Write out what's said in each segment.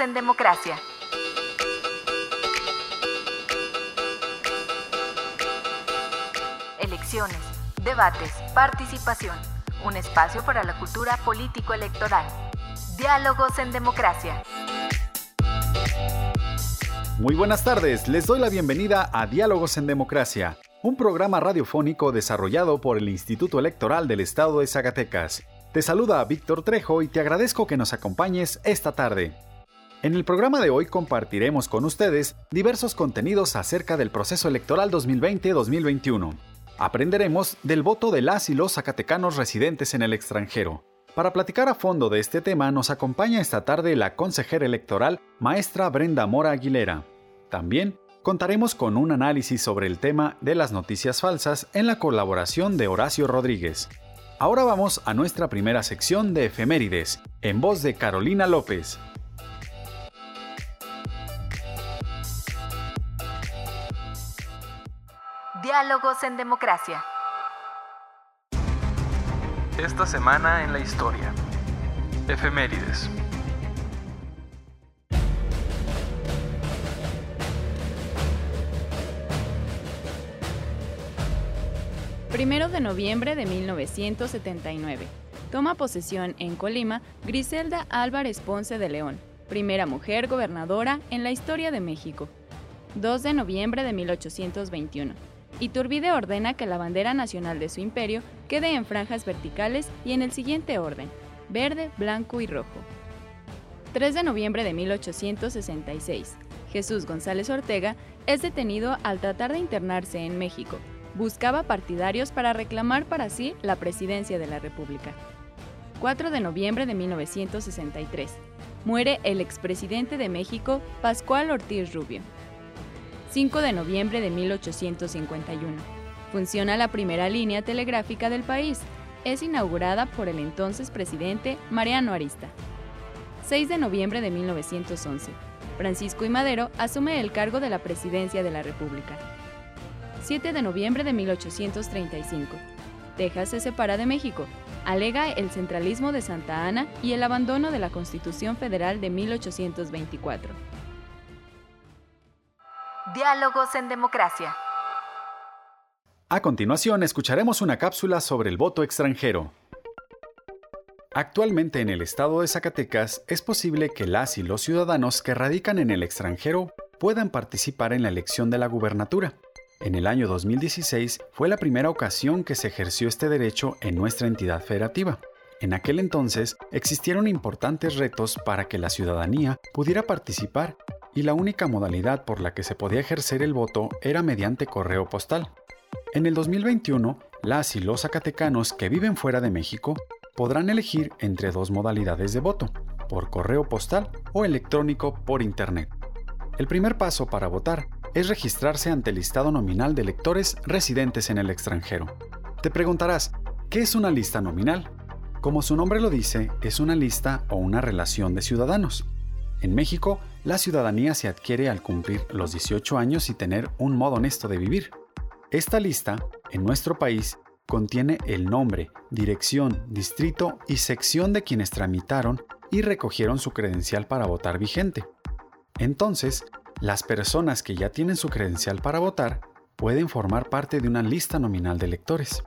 En Democracia. Elecciones, debates, participación. Un espacio para la cultura político-electoral. Diálogos en Democracia. Muy buenas tardes, les doy la bienvenida a Diálogos en Democracia, un programa radiofónico desarrollado por el Instituto Electoral del Estado de Zacatecas. Te saluda Víctor Trejo y te agradezco que nos acompañes esta tarde. En el programa de hoy compartiremos con ustedes diversos contenidos acerca del proceso electoral 2020-2021. Aprenderemos del voto de las y los zacatecanos residentes en el extranjero. Para platicar a fondo de este tema nos acompaña esta tarde la consejera electoral maestra Brenda Mora Aguilera. También contaremos con un análisis sobre el tema de las noticias falsas en la colaboración de Horacio Rodríguez. Ahora vamos a nuestra primera sección de efemérides, en voz de Carolina López. Diálogos en Democracia. Esta semana en la historia. Efemérides. Primero de noviembre de 1979. Toma posesión en Colima Griselda Álvarez Ponce de León, primera mujer gobernadora en la historia de México. 2 de noviembre de 1821. Iturbide ordena que la bandera nacional de su imperio quede en franjas verticales y en el siguiente orden, verde, blanco y rojo. 3 de noviembre de 1866. Jesús González Ortega es detenido al tratar de internarse en México. Buscaba partidarios para reclamar para sí la presidencia de la República. 4 de noviembre de 1963. Muere el expresidente de México, Pascual Ortiz Rubio. 5 de noviembre de 1851. Funciona la primera línea telegráfica del país. Es inaugurada por el entonces presidente Mariano Arista. 6 de noviembre de 1911. Francisco I. Madero asume el cargo de la presidencia de la República. 7 de noviembre de 1835. Texas se separa de México. Alega el centralismo de Santa Ana y el abandono de la Constitución Federal de 1824. Diálogos en Democracia. A continuación escucharemos una cápsula sobre el voto extranjero. Actualmente en el estado de Zacatecas es posible que las y los ciudadanos que radican en el extranjero puedan participar en la elección de la gubernatura. En el año 2016 fue la primera ocasión que se ejerció este derecho en nuestra entidad federativa. En aquel entonces existieron importantes retos para que la ciudadanía pudiera participar y la única modalidad por la que se podía ejercer el voto era mediante correo postal. En el 2021, las y los zacatecanos que viven fuera de México podrán elegir entre dos modalidades de voto, por correo postal o electrónico por Internet. El primer paso para votar es registrarse ante el listado nominal de electores residentes en el extranjero. Te preguntarás, ¿qué es una lista nominal? Como su nombre lo dice, es una lista o una relación de ciudadanos. En México, la ciudadanía se adquiere al cumplir los 18 años y tener un modo honesto de vivir. Esta lista, en nuestro país, contiene el nombre, dirección, distrito y sección de quienes tramitaron y recogieron su credencial para votar vigente. Entonces, las personas que ya tienen su credencial para votar pueden formar parte de una lista nominal de electores.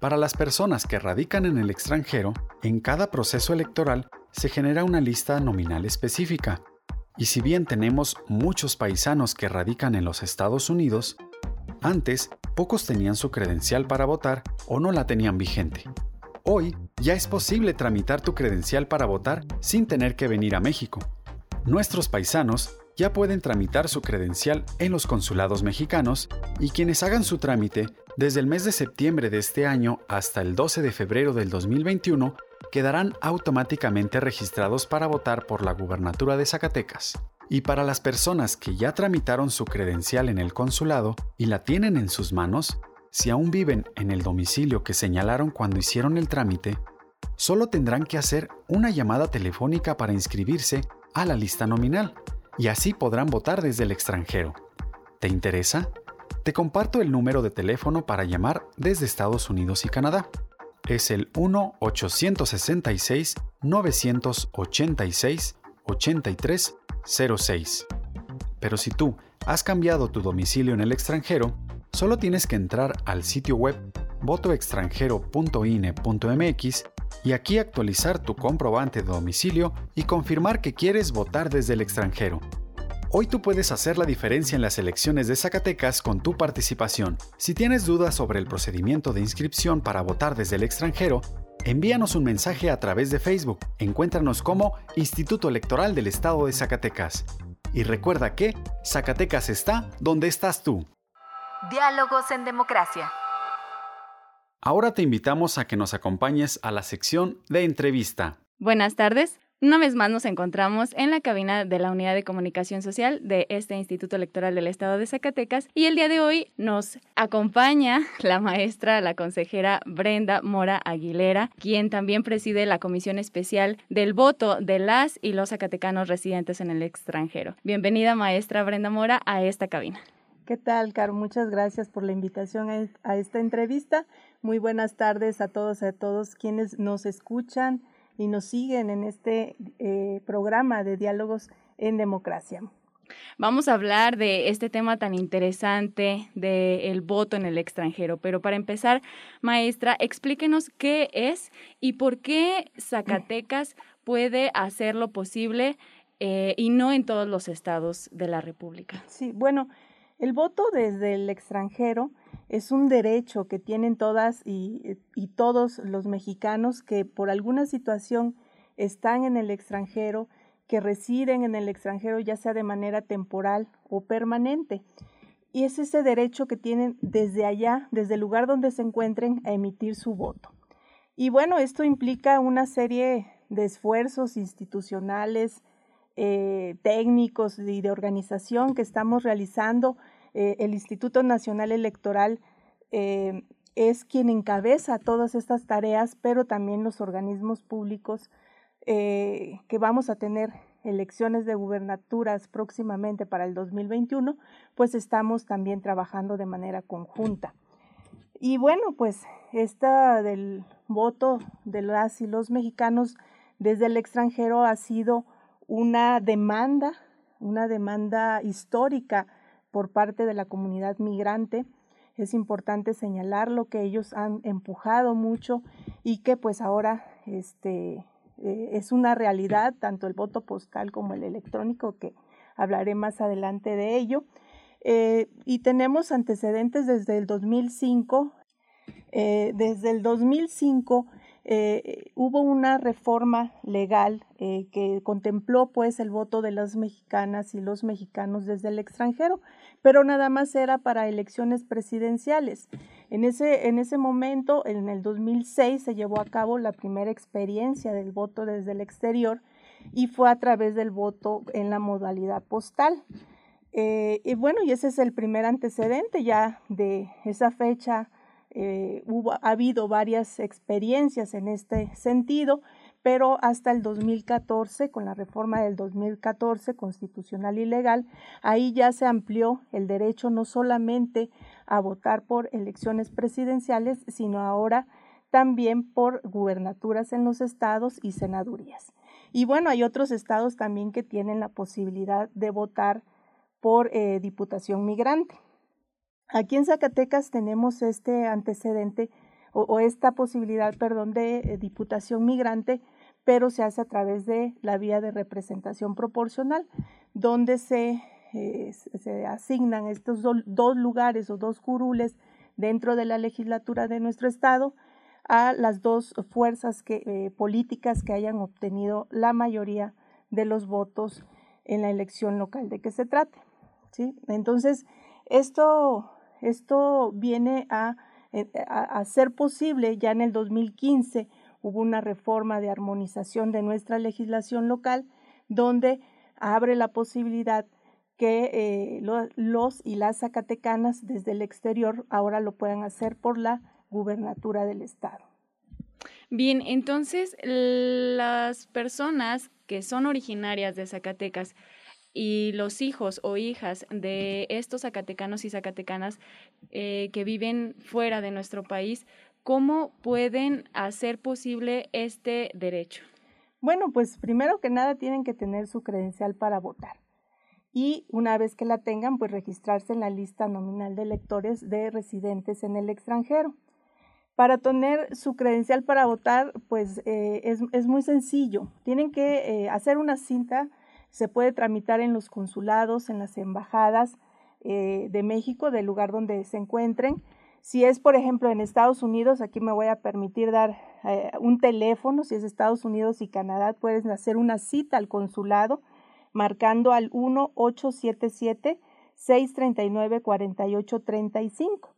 Para las personas que radican en el extranjero, en cada proceso electoral se genera una lista nominal específica. Y si bien tenemos muchos paisanos que radican en los Estados Unidos, antes pocos tenían su credencial para votar o no la tenían vigente. Hoy ya es posible tramitar tu credencial para votar sin tener que venir a México. Nuestros paisanos ya pueden tramitar su credencial en los consulados mexicanos y quienes hagan su trámite desde el mes de septiembre de este año hasta el 12 de febrero del 2021 quedarán automáticamente registrados para votar por la gubernatura de Zacatecas. Y para las personas que ya tramitaron su credencial en el consulado y la tienen en sus manos, si aún viven en el domicilio que señalaron cuando hicieron el trámite, solo tendrán que hacer una llamada telefónica para inscribirse a la lista nominal y así podrán votar desde el extranjero. ¿Te interesa? Te comparto el número de teléfono para llamar desde Estados Unidos y Canadá. Es el 1-866-986-8306. Pero si tú has cambiado tu domicilio en el extranjero, solo tienes que entrar al sitio web votoextranjero.ine.mx y aquí actualizar tu comprobante de domicilio y confirmar que quieres votar desde el extranjero. Hoy tú puedes hacer la diferencia en las elecciones de Zacatecas con tu participación. Si tienes dudas sobre el procedimiento de inscripción para votar desde el extranjero, envíanos un mensaje a través de Facebook. Encuéntranos como Instituto Electoral del Estado de Zacatecas. Y recuerda que Zacatecas está donde estás tú. Diálogos en Democracia. Ahora te invitamos a que nos acompañes a la sección de entrevista. Buenas tardes. Una vez más nos encontramos en la cabina de la Unidad de Comunicación Social de este Instituto Electoral del Estado de Zacatecas y el día de hoy nos acompaña la maestra, la consejera Brenda Mora Aguilera, quien también preside la Comisión Especial del Voto de las y los zacatecanos residentes en el extranjero. Bienvenida maestra Brenda Mora a esta cabina. ¿Qué tal, Caro? Muchas gracias por la invitación a esta entrevista. Muy buenas tardes a todos y a todos quienes nos escuchan y nos siguen en este eh, programa de diálogos en democracia. Vamos a hablar de este tema tan interesante del voto en el extranjero, pero para empezar, maestra, explíquenos qué es y por qué Zacatecas puede hacer lo posible eh, y no en todos los estados de la República. Sí, bueno, el voto desde el extranjero es un derecho que tienen todas y, todos los mexicanos que por alguna situación están en el extranjero, que residen en el extranjero ya sea de manera temporal o permanente. Y es ese derecho que tienen desde allá, desde el lugar donde se encuentren, a emitir su voto. Y bueno, esto implica una serie de esfuerzos institucionales, eh, técnicos y de organización que estamos realizando eh, el Instituto Nacional Electoral eh, es quien encabeza todas estas tareas, pero también los organismos públicos eh, que vamos a tener elecciones de gubernaturas próximamente para el 2021, pues estamos también trabajando de manera conjunta. Y bueno, pues esta del voto de las y los mexicanos desde el extranjero ha sido una demanda, una demanda histórica por parte de la comunidad migrante. Es importante señalarlo que ellos han empujado mucho y que pues ahora este, eh, es una realidad, tanto el voto postal como el electrónico, que hablaré más adelante de ello. Eh, y tenemos antecedentes desde el 2005. Eh, desde el 2005 eh, hubo una reforma legal eh, que contempló pues el voto de las mexicanas y los mexicanos desde el extranjero, pero nada más era para elecciones presidenciales. En ese, en ese momento, en el 2006, se llevó a cabo la primera experiencia del voto desde el exterior y fue a través del voto en la modalidad postal. Eh, y bueno, y ese es el primer antecedente ya de esa fecha eh, ha habido varias experiencias en este sentido, pero hasta el 2014, con la reforma del 2014 constitucional y legal, ahí ya se amplió el derecho no solamente a votar por elecciones presidenciales, sino ahora también por gubernaturas en los estados y senadurías. Y bueno, hay otros estados también que tienen la posibilidad de votar por eh, diputación migrante. Aquí en Zacatecas tenemos este antecedente o, esta posibilidad, perdón, de eh, diputación migrante, pero se hace a través de la vía de representación proporcional, donde se, eh, se asignan estos dos lugares o dos curules dentro de la legislatura de nuestro estado a las dos fuerzas eh, políticas que hayan obtenido la mayoría de los votos en la elección local de que se trate. ¿sí? Entonces, esto esto viene a, eh, a, ser posible ya en el 2015 hubo una reforma de armonización de nuestra legislación local donde abre la posibilidad que eh, los y las zacatecanas desde el exterior ahora lo puedan hacer por la gubernatura del estado. Bien, entonces las personas que son originarias de Zacatecas y los hijos o hijas de estos zacatecanos y zacatecanas eh, que viven fuera de nuestro país, ¿cómo pueden hacer posible este derecho? Bueno, pues primero que nada tienen que tener su credencial para votar y una vez que la tengan, pues registrarse en la lista nominal de electores de residentes en el extranjero. Para tener su credencial para votar, pues eh, es, muy sencillo. Tienen que eh, hacer una cinta, se puede tramitar en los consulados, en las embajadas eh, de México, del lugar donde se encuentren. Si es, por ejemplo, en Estados Unidos, aquí me voy a permitir dar un teléfono. Si es Estados Unidos y Canadá, pueden hacer una cita al consulado marcando al 1-877-639-4835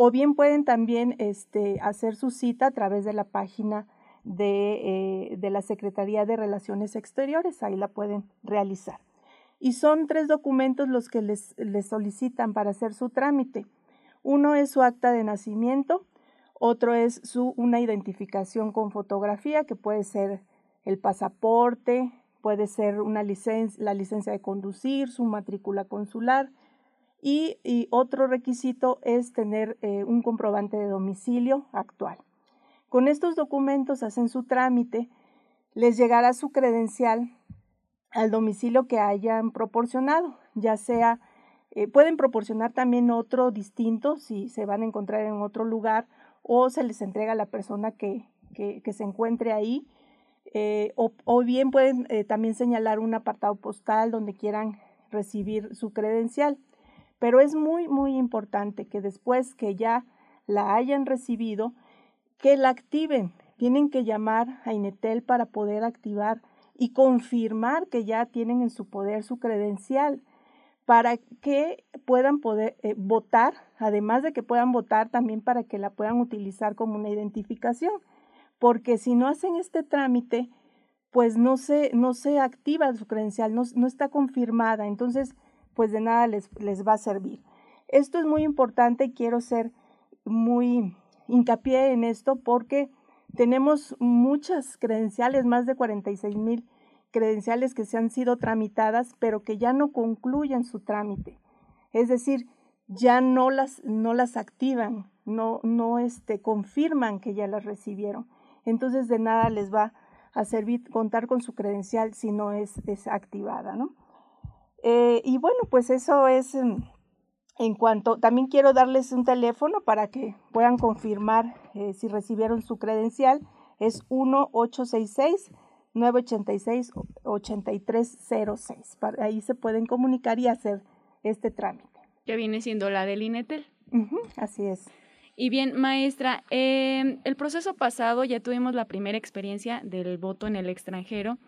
o bien pueden también este, hacer su cita a través de la página de, eh, la Secretaría de Relaciones Exteriores, ahí la pueden realizar. Y son tres documentos los que les, solicitan para hacer su trámite. Uno es su acta de nacimiento, otro es su, una identificación con fotografía, que puede ser el pasaporte, puede ser una licencia, la licencia de conducir, su matrícula consular, y, otro requisito es tener eh, un comprobante de domicilio actual. Con estos documentos hacen su trámite, les llegará su credencial al domicilio que hayan proporcionado, ya sea, eh, pueden proporcionar también otro distinto si se van a encontrar en otro lugar o se les entrega a la persona que, se encuentre ahí, eh, o, o, bien pueden también señalar un apartado postal donde quieran recibir su credencial. Pero es muy, muy importante que después que ya la hayan recibido, que la activen. Tienen que llamar a Inetel para poder activar y confirmar que ya tienen en su poder su credencial para que puedan poder eh, votar, además de que puedan votar también para que la puedan utilizar como una identificación, porque si no hacen este trámite, pues no se, no se activa su credencial, no, no está confirmada. Entonces, pues de nada les, les va a servir. Esto es muy importante quiero ser muy hincapié en esto porque tenemos muchas credenciales, más de 46 mil credenciales que se han sido tramitadas, pero que ya no concluyen su trámite. Es decir, ya no las, no las activan, no, no este, confirman que ya las recibieron. Entonces de nada les va a servir contar con su credencial si no es, es activada, ¿no? Eh, y bueno, pues eso es en, cuanto, también quiero darles un teléfono para que puedan confirmar eh, si recibieron su credencial. Es 1-866-986-8306. Ahí se pueden comunicar y hacer este trámite. Que viene siendo la del INETEL. así es. Y bien, maestra, eh, el proceso pasado ya tuvimos la primera experiencia del voto en el extranjero.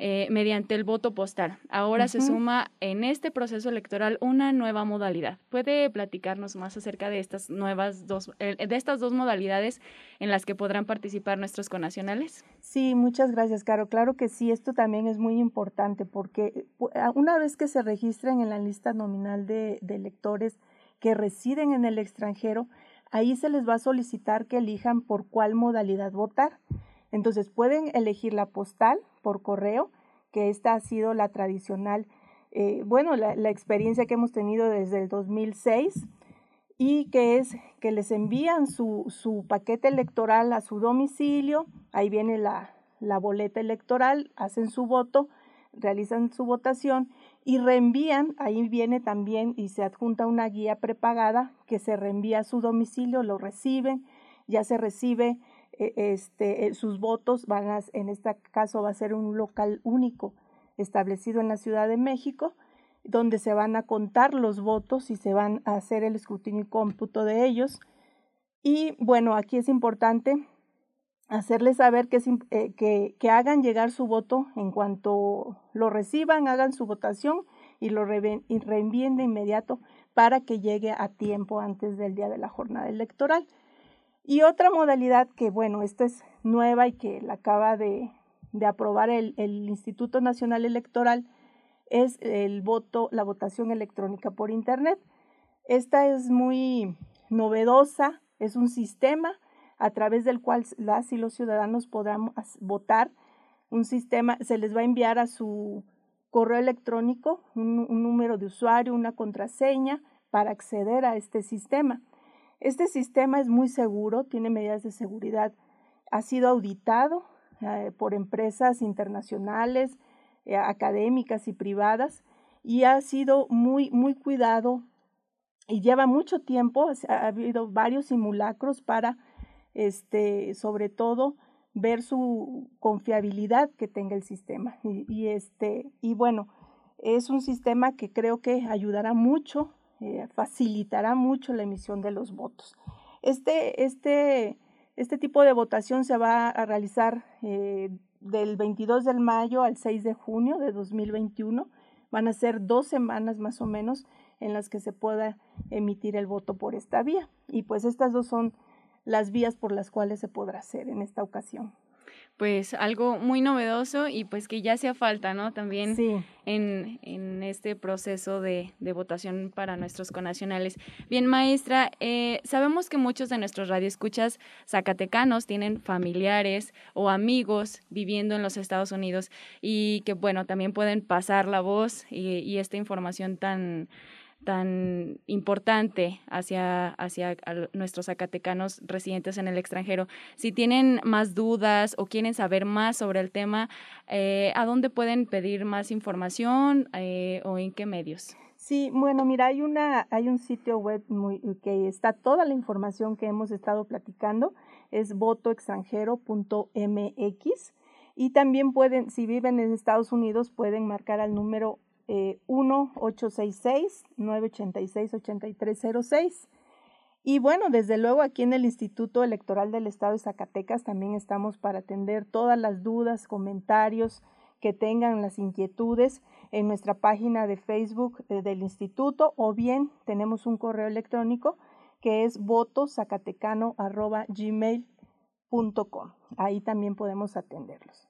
Eh, mediante el voto postal. Ahora se suma en este proceso electoral una nueva modalidad. ¿Puede platicarnos más acerca de estas nuevas dos, eh, de estas dos modalidades en las que podrán participar nuestros conacionales? Sí, muchas gracias, Caro. Claro que sí, esto también es muy importante porque una vez que se registren en la lista nominal de, de electores que residen en el extranjero, ahí se les va a solicitar que elijan por cuál modalidad votar. Entonces pueden elegir la postal por correo, que esta ha sido la tradicional, eh, bueno, la, experiencia que hemos tenido desde el 2006 y que es que les envían su, paquete electoral a su domicilio, ahí viene la, la boleta electoral, hacen su voto, realizan su votación y reenvían, ahí viene también y se adjunta una guía prepagada que se reenvía a su domicilio, lo reciben, ya se recibe este, eh, sus votos van a, en este caso va a ser un local único establecido en la Ciudad de México, donde se van a contar los votos y se van a hacer el escrutinio y cómputo de ellos. Y bueno, aquí es importante hacerles saber que, eh, que, que, hagan llegar su voto en cuanto lo reciban, hagan su votación y lo reenvíen de inmediato para que llegue a tiempo antes del día de la jornada electoral. Y otra modalidad que, bueno, esta es nueva y que la acaba de, aprobar el, Instituto Nacional Electoral, es el voto, la votación electrónica por Internet. Esta es muy novedosa, es un sistema a través del cual las y los ciudadanos podrán votar. Un sistema se les va a enviar a su correo electrónico un, número de usuario, una contraseña para acceder a este sistema. Este sistema es muy seguro, tiene medidas de seguridad, ha sido auditado eh, por empresas internacionales, eh, académicas y privadas y ha sido muy, muy cuidado y lleva mucho tiempo, ha habido varios simulacros para este, sobre todo ver su confiabilidad que tenga el sistema. Y, este, y bueno, es un sistema que creo que ayudará mucho, eh, facilitará mucho la emisión de los votos. Este, este, este tipo de votación se va a realizar eh, del 22 de mayo al 6 de junio de 2021. Van a ser dos semanas más o menos en las que se pueda emitir el voto por esta vía. Y pues estas dos son las vías por las cuales se podrá hacer en esta ocasión pues algo muy novedoso y pues que ya hacía falta, ¿no? También en, en, este proceso de, de, votación para nuestros conacionales. Bien, maestra, eh, sabemos que muchos de nuestros radioescuchas zacatecanos tienen familiares o amigos viviendo en los Estados Unidos y que, bueno, también pueden pasar la voz y, y esta información tan tan importante hacia, hacia nuestros zacatecanos residentes en el extranjero. Si tienen más dudas o quieren saber más sobre el tema, eh, ¿a dónde pueden pedir más información eh, o en qué medios? Sí, bueno, mira, hay una, hay un sitio web muy, que está toda la información que hemos estado platicando, es votoextranjero.mx y también pueden, si viven en Estados Unidos, pueden marcar al número eh, 1-866-986-8306. Y bueno, desde luego aquí en el Instituto Electoral del Estado de Zacatecas también estamos para atender todas las dudas, comentarios que tengan, las inquietudes en nuestra página de Facebook eh, del instituto o bien tenemos un correo electrónico que es votozacatecano.gmail.com. Ahí también podemos atenderlos.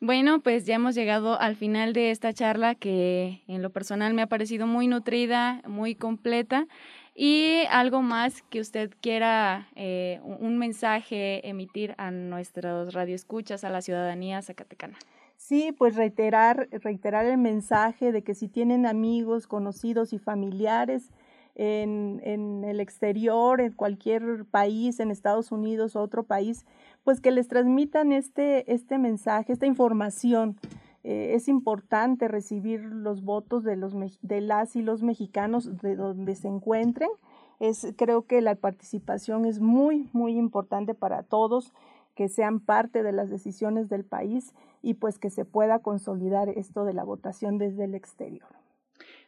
Bueno, pues ya hemos llegado al final de esta charla que en lo personal me ha parecido muy nutrida, muy completa. Y algo más que usted quiera, eh, un mensaje emitir a nuestros radioescuchas, a la ciudadanía zacatecana. Sí, pues reiterar, reiterar el mensaje de que si tienen amigos, conocidos y familiares en, en el exterior, en cualquier país, en Estados Unidos o otro país, pues que les transmitan este, este mensaje, esta información. Eh, es importante recibir los votos de, los, de las y los mexicanos de donde se encuentren. Es, creo que la participación es muy, muy importante para todos, que sean parte de las decisiones del país y pues que se pueda consolidar esto de la votación desde el exterior.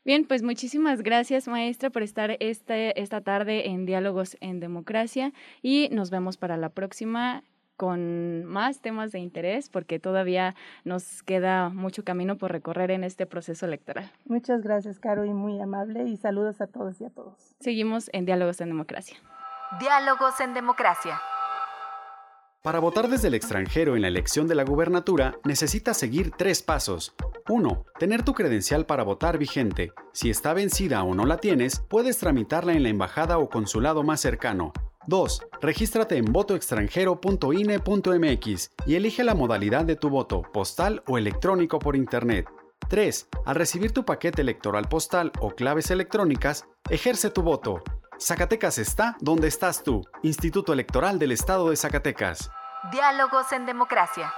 Bien, pues muchísimas gracias maestra por estar este, esta tarde en Diálogos en Democracia y nos vemos para la próxima con más temas de interés porque todavía nos queda mucho camino por recorrer en este proceso electoral. Muchas gracias, Caro, y muy amable y saludos a todos y a todos. Seguimos en Diálogos en Democracia. Diálogos en Democracia. Para votar desde el extranjero en la elección de la gubernatura, necesitas seguir tres pasos. 1. Tener tu credencial para votar vigente. Si está vencida o no la tienes, puedes tramitarla en la embajada o consulado más cercano. 2. Regístrate en votoextranjero.ine.mx y elige la modalidad de tu voto, postal o electrónico por Internet. 3. Al recibir tu paquete electoral postal o claves electrónicas, ejerce tu voto. Zacatecas está donde estás tú. Instituto Electoral del Estado de Zacatecas. Diálogos en democracia.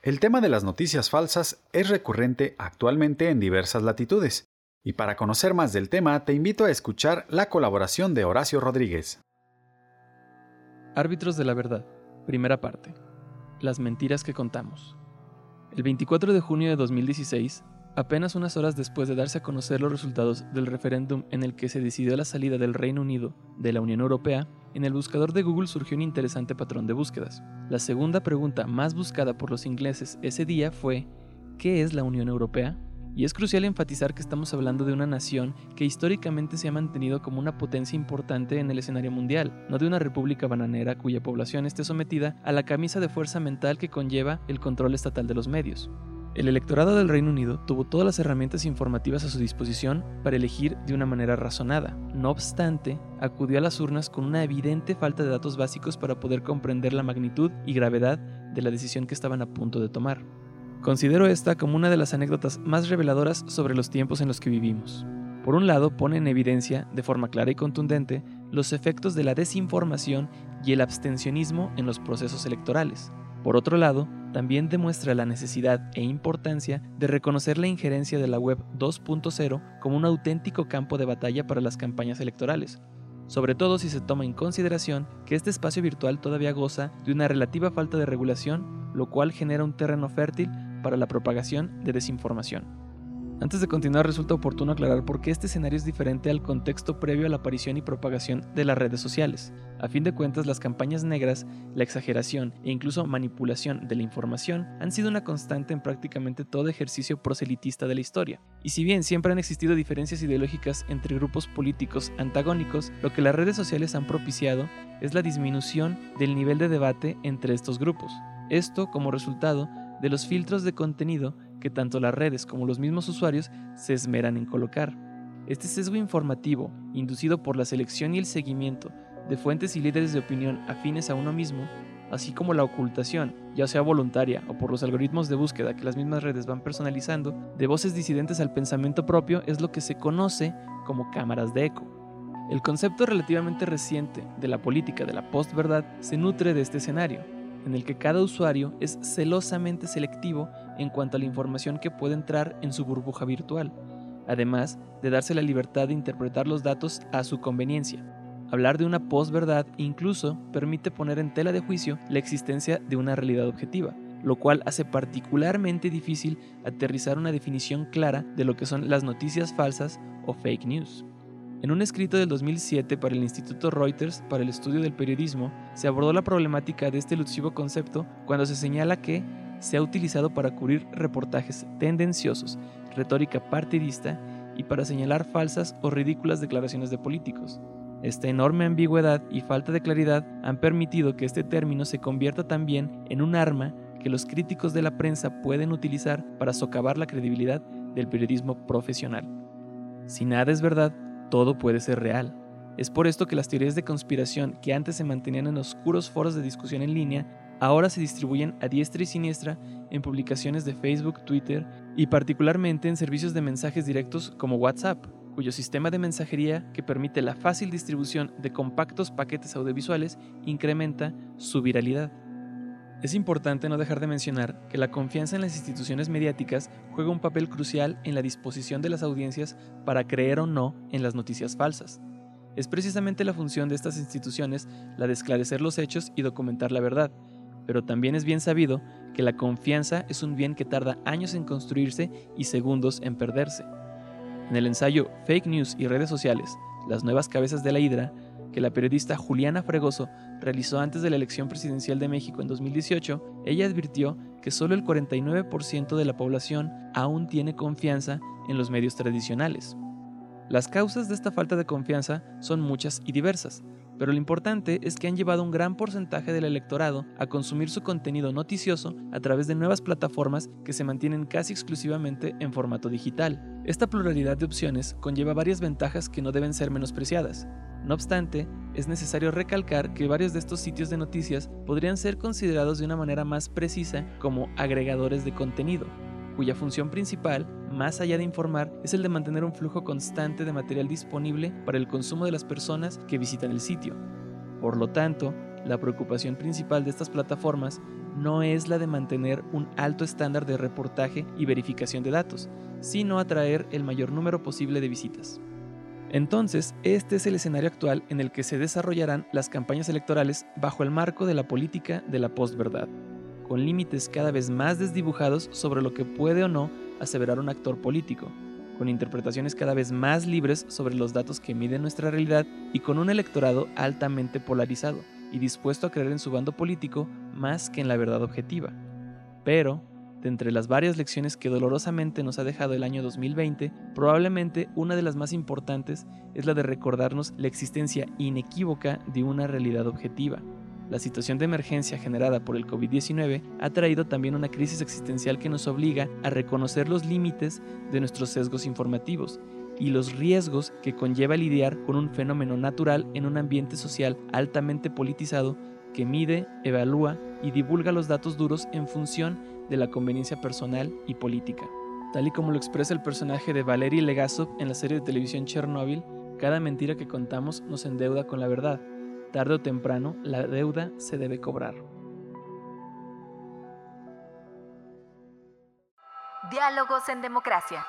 El tema de las noticias falsas es recurrente actualmente en diversas latitudes. Y para conocer más del tema, te invito a escuchar la colaboración de Horacio Rodríguez. Árbitros de la Verdad, primera parte. Las mentiras que contamos. El 24 de junio de 2016, apenas unas horas después de darse a conocer los resultados del referéndum en el que se decidió la salida del Reino Unido de la Unión Europea, en el buscador de Google surgió un interesante patrón de búsquedas. La segunda pregunta más buscada por los ingleses ese día fue ¿qué es la Unión Europea? Y es crucial enfatizar que estamos hablando de una nación que históricamente se ha mantenido como una potencia importante en el escenario mundial, no de una república bananera cuya población esté sometida a la camisa de fuerza mental que conlleva el control estatal de los medios. El electorado del Reino Unido tuvo todas las herramientas informativas a su disposición para elegir de una manera razonada. No obstante, acudió a las urnas con una evidente falta de datos básicos para poder comprender la magnitud y gravedad de la decisión que estaban a punto de tomar. Considero esta como una de las anécdotas más reveladoras sobre los tiempos en los que vivimos. Por un lado, pone en evidencia, de forma clara y contundente, los efectos de la desinformación y el abstencionismo en los procesos electorales. Por otro lado, también demuestra la necesidad e importancia de reconocer la injerencia de la Web 2.0 como un auténtico campo de batalla para las campañas electorales, sobre todo si se toma en consideración que este espacio virtual todavía goza de una relativa falta de regulación, lo cual genera un terreno fértil para la propagación de desinformación. Antes de continuar, resulta oportuno aclarar por qué este escenario es diferente al contexto previo a la aparición y propagación de las redes sociales. A fin de cuentas, las campañas negras, la exageración e incluso manipulación de la información han sido una constante en prácticamente todo ejercicio proselitista de la historia. Y si bien siempre han existido diferencias ideológicas entre grupos políticos antagónicos, lo que las redes sociales han propiciado es la disminución del nivel de debate entre estos grupos. Esto como resultado de los filtros de contenido que tanto las redes como los mismos usuarios se esmeran en colocar. Este sesgo informativo, inducido por la selección y el seguimiento de fuentes y líderes de opinión afines a uno mismo, así como la ocultación, ya sea voluntaria o por los algoritmos de búsqueda que las mismas redes van personalizando, de voces disidentes al pensamiento propio es lo que se conoce como cámaras de eco. El concepto relativamente reciente de la política de la postverdad se nutre de este escenario, en el que cada usuario es celosamente selectivo en cuanto a la información que puede entrar en su burbuja virtual, además de darse la libertad de interpretar los datos a su conveniencia. Hablar de una posverdad incluso permite poner en tela de juicio la existencia de una realidad objetiva, lo cual hace particularmente difícil aterrizar una definición clara de lo que son las noticias falsas o fake news. En un escrito del 2007 para el Instituto Reuters para el estudio del periodismo, se abordó la problemática de este elusivo concepto cuando se señala que se ha utilizado para cubrir reportajes tendenciosos, retórica partidista y para señalar falsas o ridículas declaraciones de políticos. Esta enorme ambigüedad y falta de claridad han permitido que este término se convierta también en un arma que los críticos de la prensa pueden utilizar para socavar la credibilidad del periodismo profesional. Si nada es verdad, todo puede ser real. Es por esto que las teorías de conspiración que antes se mantenían en oscuros foros de discusión en línea, ahora se distribuyen a diestra y siniestra en publicaciones de Facebook, Twitter y particularmente en servicios de mensajes directos como WhatsApp, cuyo sistema de mensajería que permite la fácil distribución de compactos paquetes audiovisuales incrementa su viralidad. Es importante no dejar de mencionar que la confianza en las instituciones mediáticas juega un papel crucial en la disposición de las audiencias para creer o no en las noticias falsas. Es precisamente la función de estas instituciones la de esclarecer los hechos y documentar la verdad, pero también es bien sabido que la confianza es un bien que tarda años en construirse y segundos en perderse. En el ensayo Fake News y redes sociales, las nuevas cabezas de la hidra, que la periodista Juliana Fregoso realizó antes de la elección presidencial de México en 2018, ella advirtió que solo el 49% de la población aún tiene confianza en los medios tradicionales. Las causas de esta falta de confianza son muchas y diversas, pero lo importante es que han llevado un gran porcentaje del electorado a consumir su contenido noticioso a través de nuevas plataformas que se mantienen casi exclusivamente en formato digital. Esta pluralidad de opciones conlleva varias ventajas que no deben ser menospreciadas. No obstante, es necesario recalcar que varios de estos sitios de noticias podrían ser considerados de una manera más precisa como agregadores de contenido, cuya función principal, más allá de informar, es el de mantener un flujo constante de material disponible para el consumo de las personas que visitan el sitio. Por lo tanto, la preocupación principal de estas plataformas no es la de mantener un alto estándar de reportaje y verificación de datos, sino atraer el mayor número posible de visitas. Entonces, este es el escenario actual en el que se desarrollarán las campañas electorales bajo el marco de la política de la postverdad, con límites cada vez más desdibujados sobre lo que puede o no aseverar un actor político, con interpretaciones cada vez más libres sobre los datos que miden nuestra realidad y con un electorado altamente polarizado y dispuesto a creer en su bando político más que en la verdad objetiva. Pero, De entre las varias lecciones que dolorosamente nos ha dejado el año 2020, probablemente una de las más importantes es la de recordarnos la existencia inequívoca de una realidad objetiva. La situación de emergencia generada por el COVID-19 ha traído también una crisis existencial que nos obliga a reconocer los límites de nuestros sesgos informativos y los riesgos que conlleva lidiar con un fenómeno natural en un ambiente social altamente politizado que mide, evalúa y divulga los datos duros en función de la conveniencia personal y política. Tal y como lo expresa el personaje de Valery Legasov en la serie de televisión Chernobyl, cada mentira que contamos nos endeuda con la verdad. Tarde o temprano, la deuda se debe cobrar. Diálogos en democracia.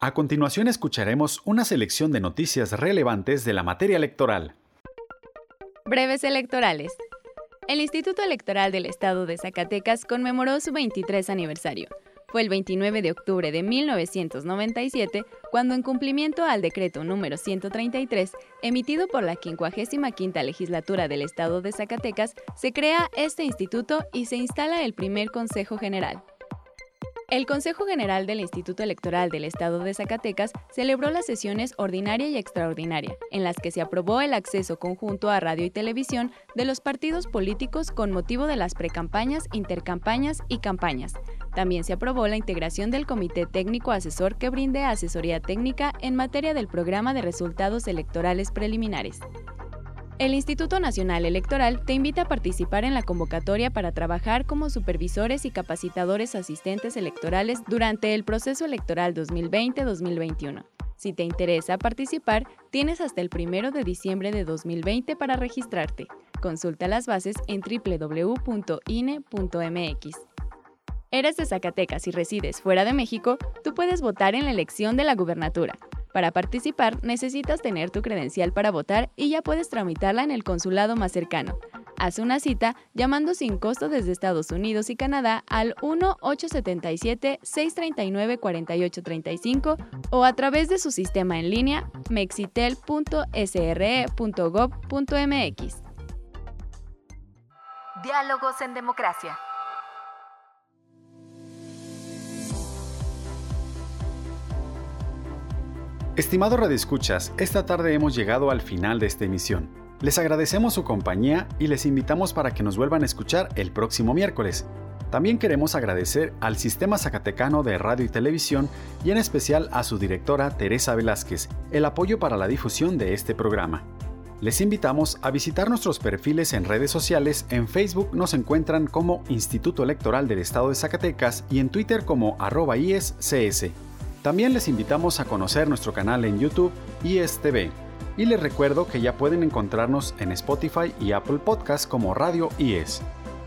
A continuación escucharemos una selección de noticias relevantes de la materia electoral. Breves electorales. El Instituto Electoral del Estado de Zacatecas conmemoró su 23 aniversario. Fue el 29 de octubre de 1997 cuando, en cumplimiento al decreto número 133, emitido por la 55 legislatura del Estado de Zacatecas, se crea este instituto y se instala el primer Consejo General. El Consejo General del Instituto Electoral del Estado de Zacatecas celebró las sesiones ordinaria y extraordinaria, en las que se aprobó el acceso conjunto a radio y televisión de los partidos políticos con motivo de las precampañas, intercampañas y campañas. También se aprobó la integración del Comité Técnico Asesor que brinde asesoría técnica en materia del programa de resultados electorales preliminares. El Instituto Nacional Electoral te invita a participar en la convocatoria para trabajar como supervisores y capacitadores asistentes electorales durante el proceso electoral 2020-2021. Si te interesa participar, tienes hasta el 1 de diciembre de 2020 para registrarte. Consulta las bases en www.ine.mx. ¿Eres de Zacatecas y resides fuera de México? Tú puedes votar en la elección de la gubernatura. Para participar necesitas tener tu credencial para votar y ya puedes tramitarla en el consulado más cercano. Haz una cita llamando sin costo desde Estados Unidos y Canadá al 1-877-639-4835 o a través de su sistema en línea mexitel.sre.gov.mx. Diálogos en democracia. Estimado Radio Escuchas, esta tarde hemos llegado al final de esta emisión. Les agradecemos su compañía y les invitamos para que nos vuelvan a escuchar el próximo miércoles. También queremos agradecer al Sistema Zacatecano de Radio y Televisión y en especial a su directora Teresa Velázquez el apoyo para la difusión de este programa. Les invitamos a visitar nuestros perfiles en redes sociales. En Facebook nos encuentran como Instituto Electoral del Estado de Zacatecas y en Twitter como arroba IESCS. También les invitamos a conocer nuestro canal en YouTube ISTV. Y les recuerdo que ya pueden encontrarnos en Spotify y Apple Podcast como Radio IES.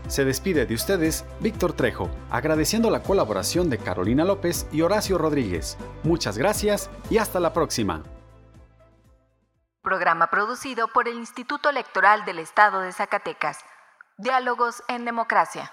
Se despide de ustedes Víctor Trejo, agradeciendo la colaboración de Carolina López y Horacio Rodríguez. Muchas gracias y hasta la próxima. Programa producido por el Instituto Electoral del Estado de Zacatecas. Diálogos en Democracia.